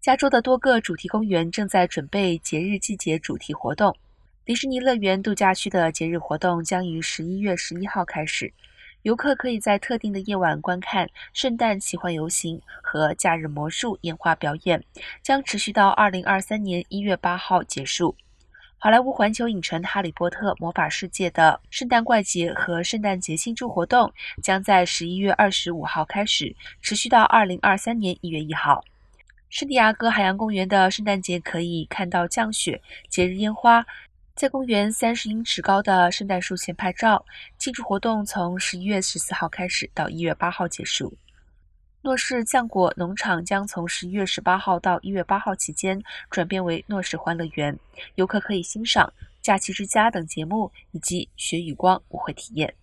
加州的多个主题公园正在准备节日季节主题活动。迪士尼乐园度假区的节日活动将于十一月十一号开始，游客可以在特定的夜晚观看圣诞奇幻游行和假日魔术烟花表演，将持续到二零二三年一月八号结束。好莱坞环球影城《哈利波特魔法世界》的圣诞怪节和圣诞节庆祝活动将在十一月二十五号开始，持续到二零二三年一月一号。圣地亚哥海洋公园的圣诞节可以看到降雪、节日烟花，在公园三十英尺高的圣诞树前拍照。庆祝活动从十一月十四号开始，到一月八号结束。诺士浆果农场将从十一月十八号到一月八号期间转变为诺士欢乐园，游客可以欣赏假期之家等节目以及雪与光舞会体验。